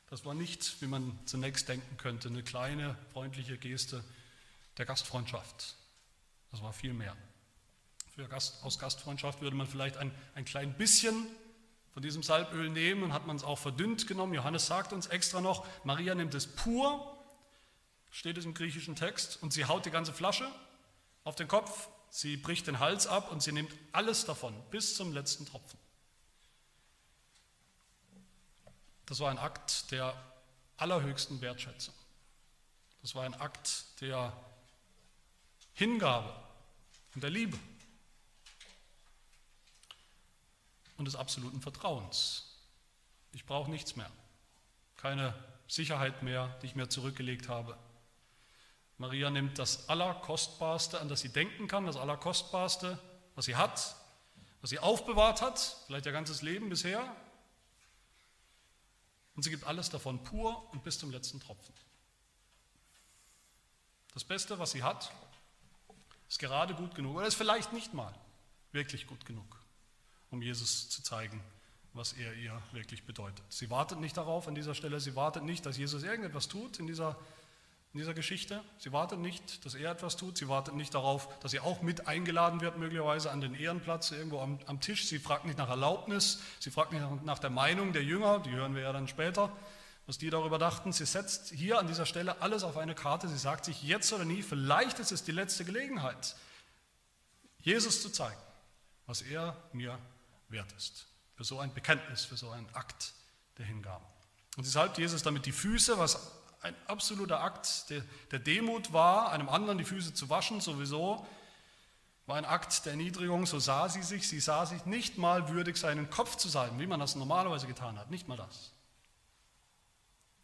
Das war nicht, wie man zunächst denken könnte, eine kleine freundliche Geste der Gastfreundschaft. Das war viel mehr. Gast, aus Gastfreundschaft würde man vielleicht ein, ein klein bisschen von diesem Salböl nehmen und hat man es auch verdünnt genommen. Johannes sagt uns extra noch, Maria nimmt es pur, steht es im griechischen Text, und sie haut die ganze Flasche auf den Kopf, sie bricht den Hals ab und sie nimmt alles davon bis zum letzten Tropfen. Das war ein Akt der allerhöchsten Wertschätzung. Das war ein Akt der Hingabe und der Liebe und des absoluten Vertrauens. Ich brauche nichts mehr, keine Sicherheit mehr, die ich mir zurückgelegt habe. Maria nimmt das Allerkostbarste, an das sie denken kann, das Allerkostbarste, was sie hat, was sie aufbewahrt hat, vielleicht ihr ganzes Leben bisher, und sie gibt alles davon pur und bis zum letzten Tropfen. Das Beste, was sie hat, ist gerade gut genug oder ist vielleicht nicht mal wirklich gut genug, um Jesus zu zeigen, was er ihr wirklich bedeutet. Sie wartet nicht darauf an dieser Stelle, sie wartet nicht, dass Jesus irgendetwas tut in dieser in dieser Geschichte. Sie wartet nicht, dass er etwas tut. Sie wartet nicht darauf, dass sie auch mit eingeladen wird, möglicherweise an den Ehrenplatz irgendwo am, am Tisch. Sie fragt nicht nach Erlaubnis. Sie fragt nicht nach, der Meinung der Jünger. Die hören wir ja dann später, was die darüber dachten. Sie setzt hier an dieser Stelle alles auf eine Karte. Sie sagt sich jetzt oder nie, vielleicht ist es die letzte Gelegenheit, Jesus zu zeigen, was er mir wert ist. Für so ein Bekenntnis, für so einen Akt der Hingabe. Und sie salbt Jesus damit die Füße, was ein absoluter Akt der, der Demut war, einem anderen die Füße zu waschen, sowieso, war ein Akt der Erniedrigung, so sah sie sich, sie sah sich nicht mal würdig, seinen Kopf zu salben, wie man das normalerweise getan hat, nicht mal das.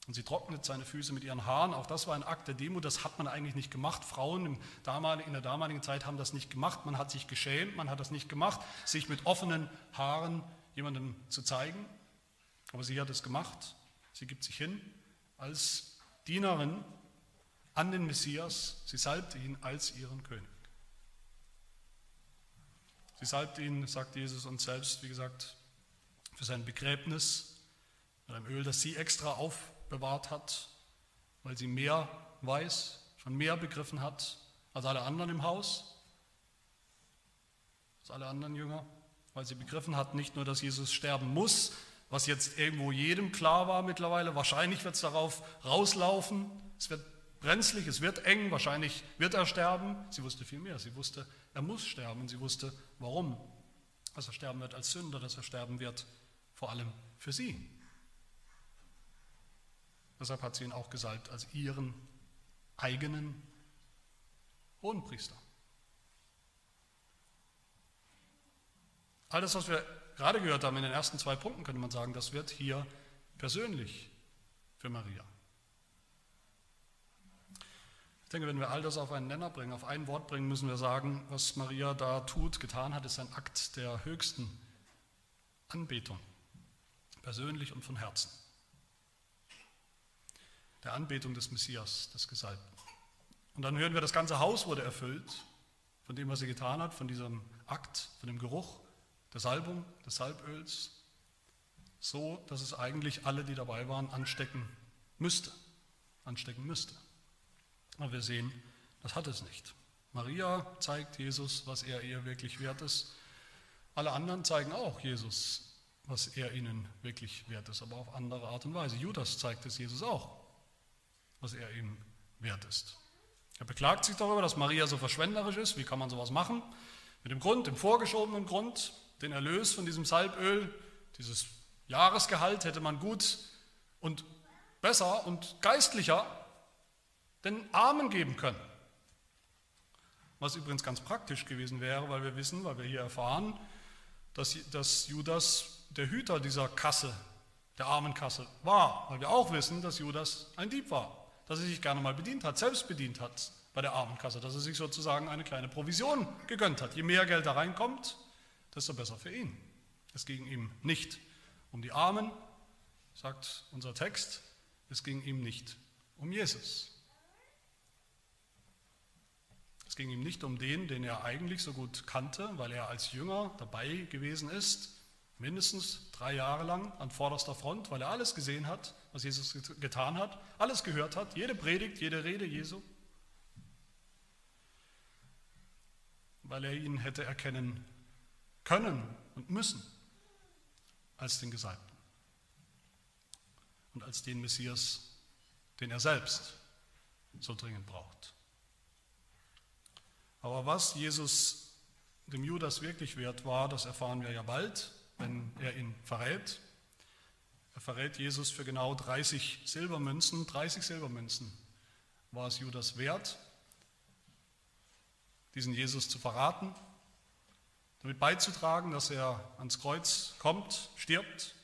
Und sie trocknet seine Füße mit ihren Haaren, auch das war ein Akt der Demut, das hat man eigentlich nicht gemacht. Frauen in der damaligen Zeit haben das nicht gemacht, man hat sich geschämt, man hat das nicht gemacht, sich mit offenen Haaren jemandem zu zeigen. Aber sie hat es gemacht, sie gibt sich hin als Dienerin an den Messias. Sie salbte ihn als ihren König. Sie salbte ihn, sagt Jesus uns selbst, wie gesagt, für sein Begräbnis mit einem Öl, das sie extra aufbewahrt hat, weil sie mehr weiß, schon mehr begriffen hat als alle anderen im Haus, als alle anderen Jünger, weil sie begriffen hat, nicht nur, dass Jesus sterben muss, was jetzt irgendwo jedem klar war mittlerweile. Wahrscheinlich wird es darauf rauslaufen. Es wird brenzlig, es wird eng, wahrscheinlich wird er sterben. Sie wusste viel mehr. Sie wusste, er muss sterben sie wusste, warum. Dass er sterben wird als Sünder, dass er sterben wird vor allem für sie. Deshalb hat sie ihn auch gesalbt als ihren eigenen Hohenpriester. All das, was wir gerade gehört haben in den ersten zwei Punkten, könnte man sagen, das wird hier persönlich für Maria. Ich denke, wenn wir all das auf einen Nenner bringen, auf ein Wort bringen, müssen wir sagen, was Maria da tut, getan hat, ist ein Akt der höchsten Anbetung, persönlich und von Herzen. Der Anbetung des Messias, des Gesalbten. Und dann hören wir, das ganze Haus wurde erfüllt von dem, was sie getan hat, von diesem Akt, von dem Geruch der Salbung, des Salböls, so dass es eigentlich alle, die dabei waren, anstecken müsste. Anstecken müsste. Aber wir sehen, das hat es nicht. Maria zeigt Jesus, was er ihr wirklich wert ist. Alle anderen zeigen auch Jesus, was er ihnen wirklich wert ist, aber auf andere Art und Weise. Judas zeigt es Jesus auch, was er ihm wert ist. Er beklagt sich darüber, dass Maria so verschwenderisch ist. Wie kann man sowas machen? Mit dem Grund, dem vorgeschobenen Grund, den Erlös von diesem Salböl, dieses Jahresgehalt hätte man gut und besser und geistlicher den Armen geben können. Was übrigens ganz praktisch gewesen wäre, weil wir wissen, weil wir hier erfahren, dass, dass Judas der Hüter dieser Kasse, der Armenkasse war. Weil wir auch wissen, dass Judas ein Dieb war, dass er sich gerne mal bedient hat, selbst bedient hat bei der Armenkasse, dass er sich sozusagen eine kleine Provision gegönnt hat. Je mehr Geld da reinkommt, desto besser für ihn. Es ging ihm nicht um die Armen, sagt unser Text, es ging ihm nicht um Jesus. Es ging ihm nicht um den, den er eigentlich so gut kannte, weil er als Jünger dabei gewesen ist, mindestens drei Jahre lang an vorderster Front, weil er alles gesehen hat, was Jesus getan hat, alles gehört hat, jede Predigt, jede Rede Jesu. weil er ihn hätte erkennen können und müssen als den Gesalbten und als den Messias, den er selbst so dringend braucht. Aber was Jesus dem Judas wirklich wert war, das erfahren wir ja bald, wenn er ihn verrät. Er verrät Jesus für genau 30 Silbermünzen. 30 Silbermünzen war es Judas wert, diesen Jesus zu verraten, damit beizutragen, dass er ans Kreuz kommt, stirbt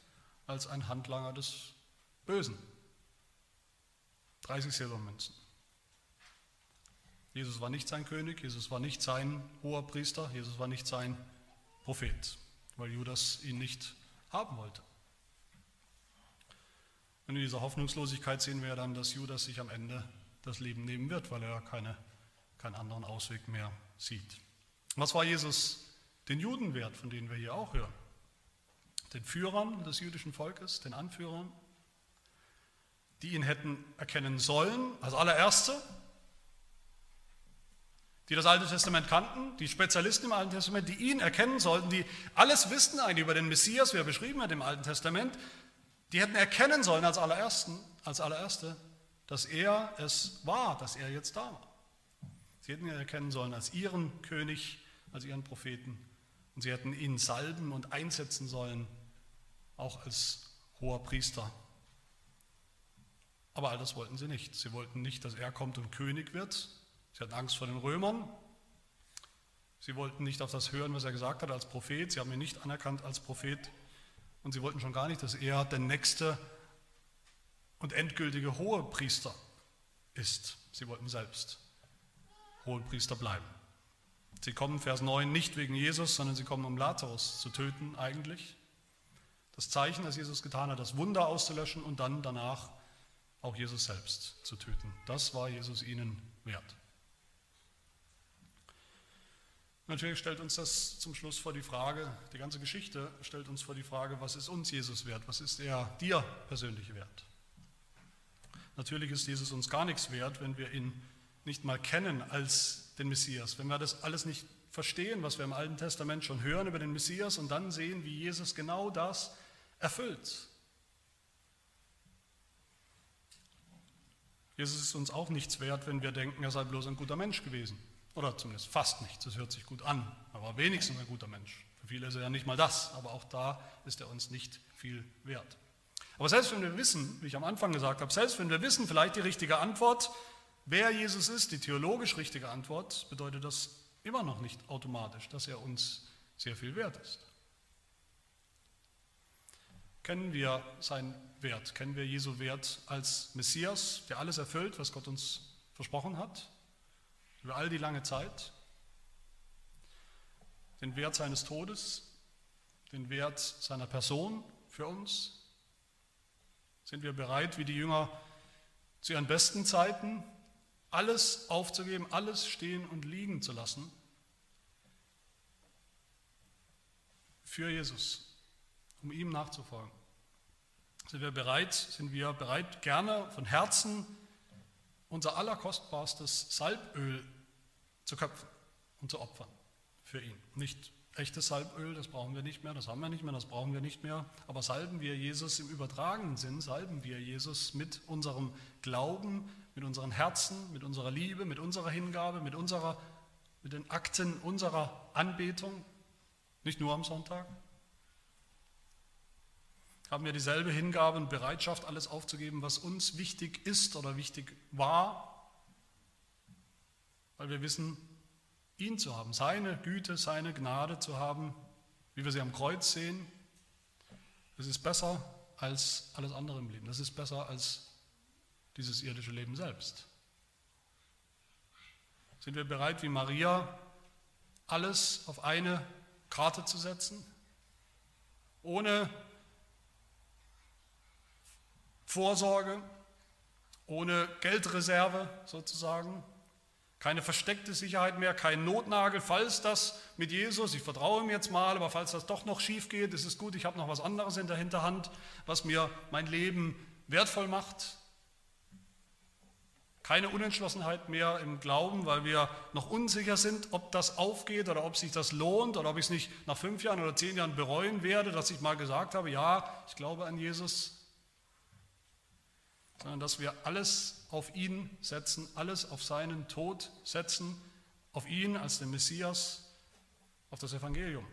als ein Handlanger des Bösen. 30 Silbermünzen. Jesus war nicht sein König, Jesus war nicht sein hoher Priester, Jesus war nicht sein Prophet, weil Judas ihn nicht haben wollte. Und in dieser Hoffnungslosigkeit sehen wir dann, dass Judas sich am Ende das Leben nehmen wird, weil er keine, keinen anderen Ausweg mehr sieht. Was war Jesus den Juden wert, von denen wir hier auch hören? Den Führern des jüdischen Volkes, den Anführern, die ihn hätten erkennen sollen, als allererste, die das Alte Testament kannten, die Spezialisten im Alten Testament, die ihn erkennen sollten, die alles wissen eigentlich über den Messias, wie er beschrieben hat im Alten Testament, die hätten erkennen sollen als allerersten, als allererste, dass er es war, dass er jetzt da war. Sie hätten ihn erkennen sollen als ihren König, als ihren Propheten. Und sie hätten ihn salben und einsetzen sollen, auch als hoher Priester. Aber all das wollten sie nicht. Sie wollten nicht, dass er kommt und König wird, Sie hatten Angst vor den Römern. Sie wollten nicht auf das hören, was er gesagt hat als Prophet. Sie haben ihn nicht anerkannt als Prophet. Und sie wollten schon gar nicht, dass er der nächste und endgültige Hohepriester ist. Sie wollten selbst Hohepriester bleiben. Sie kommen, Vers 9, nicht wegen Jesus, sondern sie kommen, um Lazarus zu töten eigentlich. Das Zeichen, das Jesus getan hat, das Wunder auszulöschen und dann danach auch Jesus selbst zu töten. Das war Jesus ihnen wert. Natürlich stellt uns das zum Schluss vor die Frage, die ganze Geschichte stellt uns vor die Frage, was ist uns Jesus wert? Was ist er dir persönlich wert? Natürlich ist Jesus uns gar nichts wert, wenn wir ihn nicht mal kennen als den Messias, wenn wir das alles nicht verstehen, was wir im Alten Testament schon hören über den Messias und dann sehen, wie Jesus genau das erfüllt. Jesus ist uns auch nichts wert, wenn wir denken, er sei bloß ein guter Mensch gewesen. Oder zumindest fast nichts, das hört sich gut an, aber wenigstens ein guter Mensch. Für viele ist er ja nicht mal das, aber auch da ist er uns nicht viel wert. Aber selbst wenn wir wissen, wie ich am Anfang gesagt habe, selbst wenn wir wissen vielleicht die richtige Antwort, wer Jesus ist, die theologisch richtige Antwort, bedeutet das immer noch nicht automatisch, dass er uns sehr viel wert ist. Kennen wir seinen Wert? Kennen wir Jesu Wert als Messias, der alles erfüllt, was Gott uns versprochen hat? über all die lange Zeit, den Wert seines Todes, den Wert seiner Person für uns? Sind wir bereit, wie die Jünger zu ihren besten Zeiten, alles aufzugeben, alles stehen und liegen zu lassen für Jesus, um ihm nachzufolgen? Sind wir bereit, sind wir bereit, gerne von Herzen unser allerkostbarstes Salböl zu köpfen und zu opfern für ihn. Nicht echtes Salböl, das brauchen wir nicht mehr, das haben wir nicht mehr, das brauchen wir nicht mehr. Aber salben wir Jesus im übertragenen Sinn, salben wir Jesus mit unserem Glauben, mit unseren Herzen, mit unserer Liebe, mit unserer Hingabe, mit, unserer, mit den Akten unserer Anbetung, nicht nur am Sonntag. Haben wir dieselbe Hingabe und Bereitschaft, alles aufzugeben, was uns wichtig ist oder wichtig war, weil wir wissen, ihn zu haben, seine Güte, seine Gnade zu haben, wie wir sie am Kreuz sehen, das ist besser als alles andere im Leben. Das ist besser als dieses irdische Leben selbst. Sind wir bereit, wie Maria, alles auf eine Karte zu setzen, ohne Vorsorge, ohne Geldreserve sozusagen, keine versteckte Sicherheit mehr, kein Notnagel, falls das mit Jesus, ich vertraue ihm jetzt mal, aber falls das doch noch schief geht, ist es gut, ich habe noch was anderes in der Hinterhand, was mir mein Leben wertvoll macht. Keine Unentschlossenheit mehr im Glauben, weil wir noch unsicher sind, ob das aufgeht oder ob sich das lohnt oder ob ich es nicht nach fünf Jahren oder zehn Jahren bereuen werde, dass ich mal gesagt habe, ja, ich glaube an Jesus. Sondern dass wir alles auf ihn setzen, alles auf seinen Tod setzen, auf ihn als den Messias, auf das Evangelium.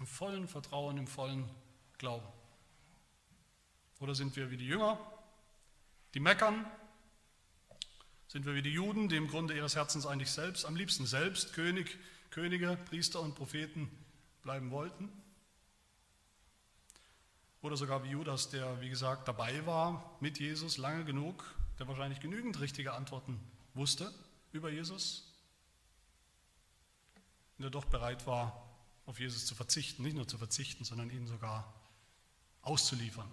Im vollen Vertrauen, im vollen Glauben. Oder sind wir wie die Jünger, die meckern? Sind wir wie die Juden, die im Grunde ihres Herzens eigentlich selbst, am liebsten selbst König, Könige, Priester und Propheten bleiben wollten? Oder sogar wie Judas, der, wie gesagt, dabei war mit Jesus lange genug, der wahrscheinlich genügend richtige Antworten wusste über Jesus und der doch bereit war, auf Jesus zu verzichten, nicht nur zu verzichten, sondern ihn sogar auszuliefern.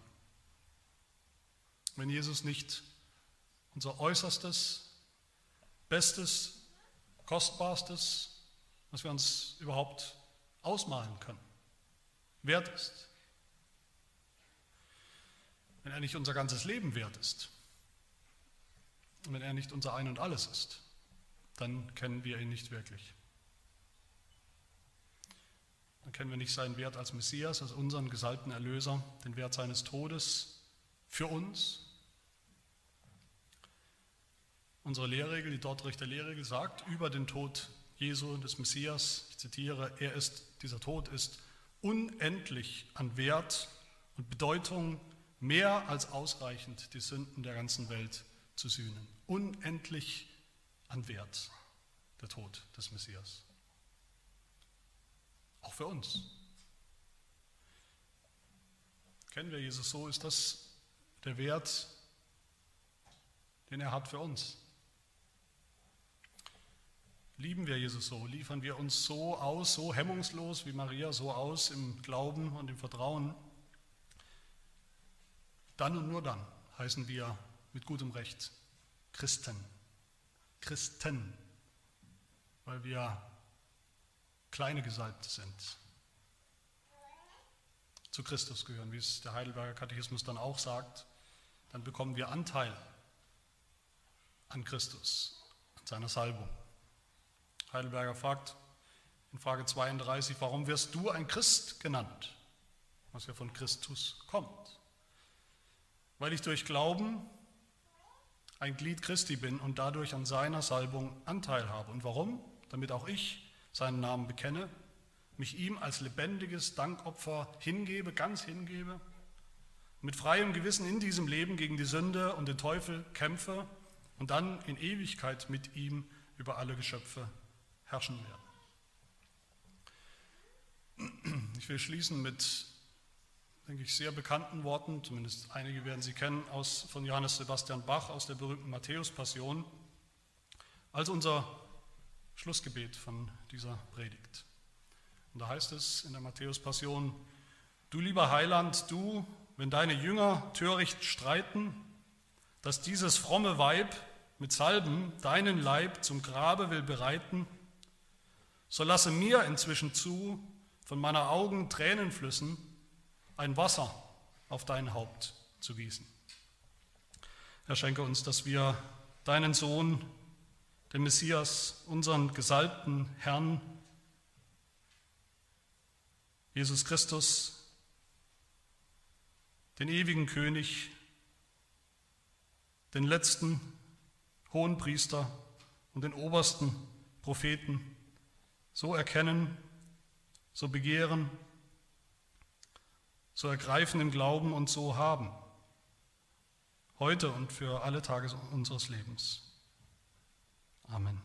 Wenn Jesus nicht unser äußerstes, bestes, kostbarstes, was wir uns überhaupt ausmalen können, wert ist. Wenn er nicht unser ganzes Leben wert ist, wenn er nicht unser Ein und alles ist, dann kennen wir ihn nicht wirklich. Dann kennen wir nicht seinen Wert als Messias, als unseren gesalbten Erlöser, den Wert seines Todes für uns. Unsere Lehrregel, die Dortrichter Lehrregel, sagt über den Tod Jesu, des Messias, ich zitiere, er ist, dieser Tod ist unendlich an Wert und Bedeutung mehr als ausreichend, die Sünden der ganzen Welt zu sühnen. Unendlich an Wert, der Tod des Messias. Auch für uns. Kennen wir Jesus so? Ist das der Wert, den er hat für uns? Lieben wir Jesus so? Liefern wir uns so aus, so hemmungslos wie Maria, so aus im Glauben und im Vertrauen? Dann und nur dann heißen wir mit gutem Recht Christen. Christen, weil wir kleine Gesalbte sind, zu Christus gehören, wie es der Heidelberger Katechismus dann auch sagt, dann bekommen wir Anteil an Christus, an seiner Salbung. Heidelberger fragt in Frage 32, warum wirst du ein Christ genannt, was ja von Christus kommt? Weil ich durch Glauben ein Glied Christi bin und dadurch an seiner Salbung Anteil habe. Und warum? Damit auch ich seinen Namen bekenne, mich ihm als lebendiges Dankopfer hingebe, ganz hingebe, mit freiem Gewissen in diesem Leben gegen die Sünde und den Teufel kämpfe und dann in Ewigkeit mit ihm über alle Geschöpfe herrschen werde. Ich will schließen mit, denke ich, sehr bekannten Worten, zumindest einige werden sie kennen, aus, von Johannes Sebastian Bach aus der berühmten Matthäus-Passion, als unser Schlussgebet von dieser Predigt. Und da heißt es in der Matthäus-Passion, du lieber Heiland, du, wenn deine Jünger töricht streiten, dass dieses fromme Weib mit Salben deinen Leib zum Grabe will bereiten, so lasse mir inzwischen zu, von meiner Augen Tränenflüssen ein Wasser auf dein Haupt zu gießen. Herr, schenke uns, dass wir deinen Sohn den Messias, unseren gesalbten Herrn, Jesus Christus, den ewigen König, den letzten hohen Priester und den obersten Propheten so erkennen, so begehren, so ergreifen im Glauben und so haben, heute und für alle Tage unseres Lebens. Amen.